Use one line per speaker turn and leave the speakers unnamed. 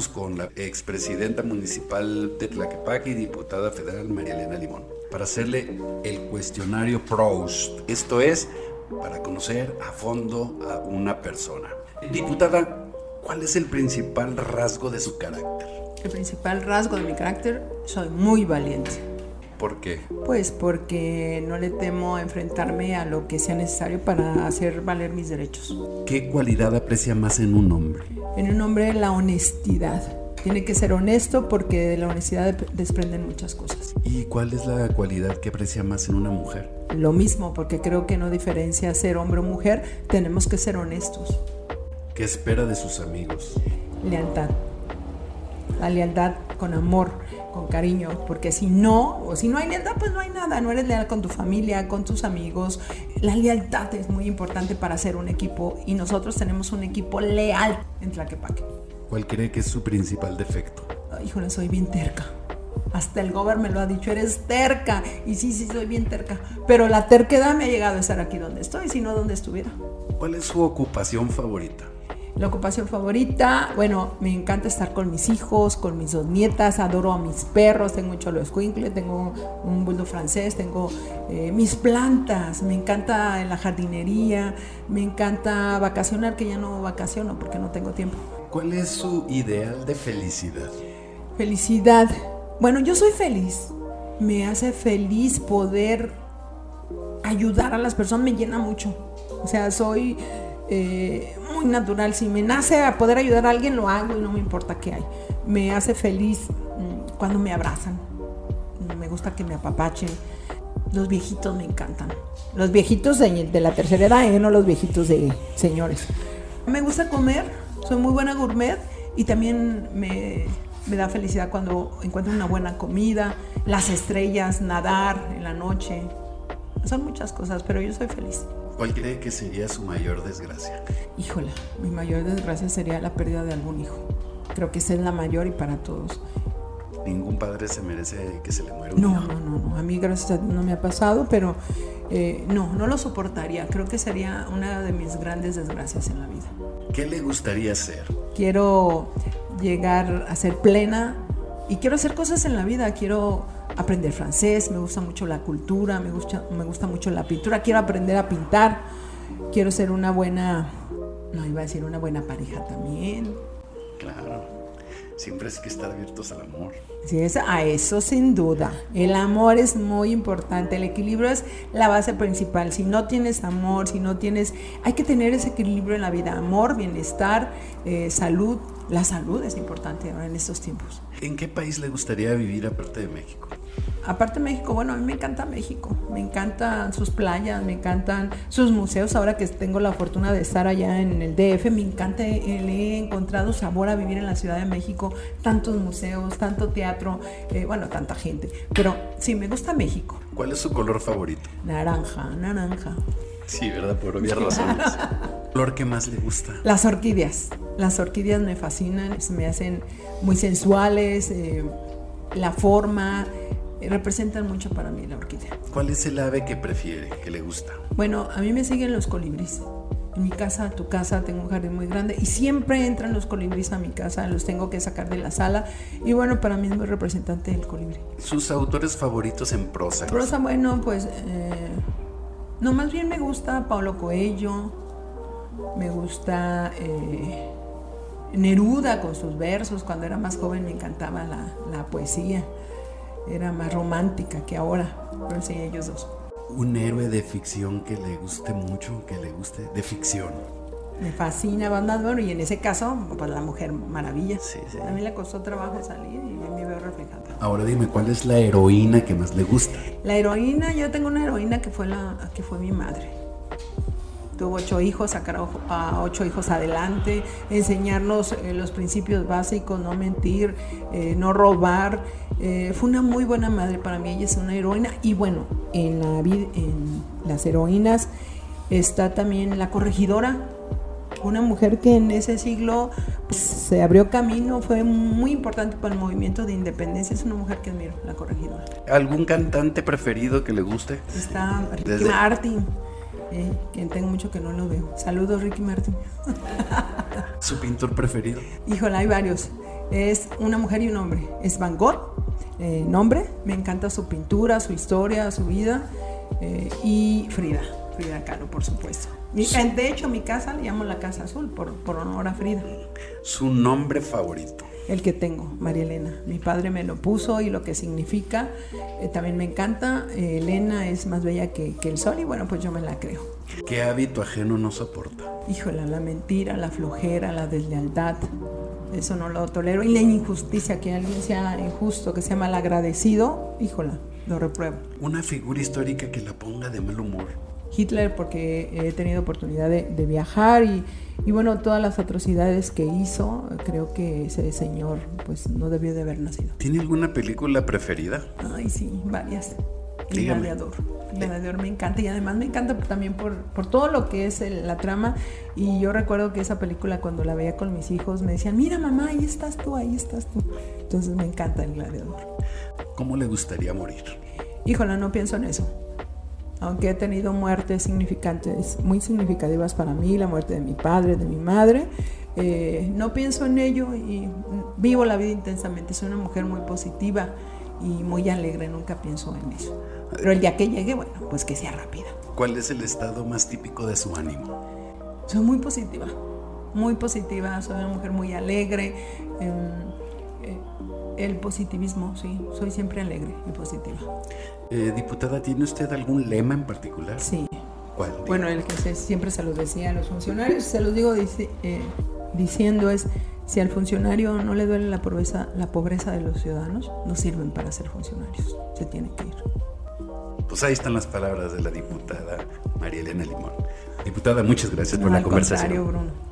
Estamos con la expresidenta municipal de Tlaquepaque y diputada federal María Elena Limón para hacerle el cuestionario Proust. Esto es para conocer a fondo a una persona. Diputada, ¿cuál es el principal rasgo de su carácter?
El principal rasgo de mi carácter, soy muy valiente.
¿Por qué?
Pues porque no le temo a enfrentarme a lo que sea necesario para hacer valer mis derechos.
¿Qué cualidad aprecia más en un hombre?
En un hombre la honestidad. Tiene que ser honesto porque de la honestidad desprenden muchas cosas.
¿Y cuál es la cualidad que aprecia más en una mujer?
Lo mismo, porque creo que no diferencia ser hombre o mujer, tenemos que ser honestos.
¿Qué espera de sus amigos?
Lealtad. La lealtad con amor con cariño, porque si no, o si no hay lealtad, pues no hay nada, no eres leal con tu familia, con tus amigos. La lealtad es muy importante para hacer un equipo y nosotros tenemos un equipo leal en Tlaquepaque.
¿Cuál cree que es su principal defecto?
híjole, soy bien terca. Hasta el gobierno me lo ha dicho, eres terca. Y sí, sí, soy bien terca. Pero la terquedad me ha llegado a estar aquí donde estoy, si no, donde estuviera.
¿Cuál es su ocupación favorita?
La ocupación favorita, bueno, me encanta estar con mis hijos, con mis dos nietas, adoro a mis perros, tengo un cholo escuincle, tengo un bulldog francés, tengo eh, mis plantas, me encanta en la jardinería, me encanta vacacionar, que ya no vacaciono porque no tengo tiempo.
¿Cuál es su ideal de felicidad?
Felicidad. Bueno, yo soy feliz. Me hace feliz poder ayudar a las personas, me llena mucho. O sea, soy eh, muy natural. Si me nace a poder ayudar a alguien, lo hago y no me importa qué hay. Me hace feliz mm, cuando me abrazan. Me gusta que me apapachen. Los viejitos me encantan. Los viejitos de, la tercera edad, ¿eh? no los viejitos de señores. Me gusta comer, soy muy buena gourmet y también me, me da felicidad cuando encuentro una buena comida, las estrellas, nadar en la noche. Son muchas cosas, pero yo soy feliz.
¿Cuál cree que sería su mayor desgracia?
Híjole, mi mayor desgracia sería la pérdida de algún hijo. Creo que esa es la mayor y para todos.
Ningún padre se merece que se le muera un
no,
hijo.
No, no, no. A mí, gracias a Dios, no me ha pasado, pero eh, no, no lo soportaría. Creo que sería una de mis grandes desgracias en la vida.
¿Qué le gustaría hacer?
Quiero llegar a ser plena y quiero hacer cosas en la vida. Quiero aprender francés, me gusta mucho la cultura, me gusta, me gusta mucho la pintura, quiero aprender a pintar, quiero ser una buena, no iba a decir una buena pareja también.
Claro, siempre es que estar abiertos al amor.
Sí, es, a eso sin duda. El amor es muy importante, el equilibrio es la base principal. Si no tienes amor, si no tienes, hay que tener ese equilibrio en la vida, amor, bienestar, eh, salud. La salud es importante ahora en estos tiempos.
¿En qué país le gustaría vivir aparte de México?
Aparte México, bueno, a mí me encanta México, me encantan sus playas, me encantan sus museos, ahora que tengo la fortuna de estar allá en el DF, me encanta, le he encontrado sabor a vivir en la Ciudad de México, tantos museos, tanto teatro, eh, bueno, tanta gente, pero sí, me gusta México.
¿Cuál es su color favorito?
Naranja, naranja.
Sí, ¿verdad? Por obvias razones. ¿Color que más le gusta?
Las orquídeas. Las orquídeas me fascinan, se me hacen muy sensuales, eh, la forma, representan mucho para mí la orquídea.
¿Cuál es el ave que prefiere, que le gusta?
Bueno, a mí me siguen los colibríes. En mi casa, tu casa, tengo un jardín muy grande y siempre entran los colibríes a mi casa, los tengo que sacar de la sala y bueno, para mí es muy representante el colibrí.
¿Sus autores favoritos en prosa?
Prosa, bueno, pues eh, no, más bien me gusta Paulo Coelho, me gusta eh, Neruda con sus versos, cuando era más joven me encantaba la, la poesía era más romántica que ahora, pero sí, ellos dos.
Un héroe de ficción que le guste mucho, que le guste, de ficción.
Me fascina Batman, y en ese caso, pues la Mujer Maravilla.
Sí, sí.
A mí le costó trabajo salir y me veo reflejada.
Ahora dime, ¿cuál es la heroína que más le gusta?
La heroína, yo tengo una heroína que fue, la, que fue mi madre tuvo ocho hijos, sacar a ocho hijos adelante, enseñarnos eh, los principios básicos, no mentir, eh, no robar. Eh, fue una muy buena madre para mí, ella es una heroína. Y bueno, en, la, en las heroínas está también la corregidora, una mujer que en ese siglo pues, se abrió camino, fue muy importante para el movimiento de independencia. Es una mujer que admiro, la corregidora.
¿Algún cantante preferido que le guste?
Está Ricky Martin. eh, quien tengo mucho que no lo veo. Saludos, Ricky Martin.
¿Su pintor preferido?
Híjole, hay varios. Es una mujer y un hombre. Es Van Gogh, eh, nombre. Me encanta su pintura, su historia, su vida. Eh, y Frida, Frida Kahlo, por supuesto. de hecho, mi casa le llamo la Casa Azul por, por honor a Frida.
¿Su nombre favorito?
el que tengo, María Elena. Mi padre me lo puso y lo que significa eh, también me encanta. Eh, Elena es más bella que, el sol y bueno, pues yo me la creo.
¿Qué hábito ajeno no soporta?
Híjole, la mentira, la flojera, la deslealtad. Eso no lo tolero. Y la injusticia, que alguien sea injusto, que sea malagradecido, híjola, lo repruebo.
Una figura histórica que la ponga de mal humor.
Hitler porque he tenido oportunidad de, de viajar y, y bueno, todas las atrocidades que hizo, creo que ese señor pues no debió de haber nacido.
¿Tiene alguna película preferida?
Ay, sí, varias. El gladiador. El gladiador me encanta y además me encanta también por, por todo lo que es la trama. Y yo recuerdo que esa película cuando la veía con mis hijos me decían, mira mamá, ahí estás tú, ahí estás tú. Entonces me encanta el gladiador.
¿Cómo le gustaría morir?
Híjola, no pienso en eso aunque he tenido muertes significantes, muy significativas para mí, la muerte de mi padre, de mi madre, eh, no pienso en ello y vivo la vida intensamente. Soy una mujer muy positiva y muy alegre, nunca pienso en eso. Pero el día que llegue, bueno, pues que sea rápida.
¿Cuál es el estado más típico de su ánimo?
Soy muy positiva, muy positiva, soy una mujer muy alegre. Em, eh, el positivismo, sí, soy siempre alegre y positiva.
Eh, diputada, ¿tiene usted algún lema en particular?
Sí.
¿Cuál?
Bueno, el que siempre se los decía a los funcionarios, se los digo eh, diciendo es, si al funcionario no le duele la pobreza, la pobreza de los ciudadanos, no sirven para ser funcionarios, se tiene que ir.
Pues ahí están las palabras de la diputada María Elena Limón. Diputada, muchas gracias por la conversación.
Bruno.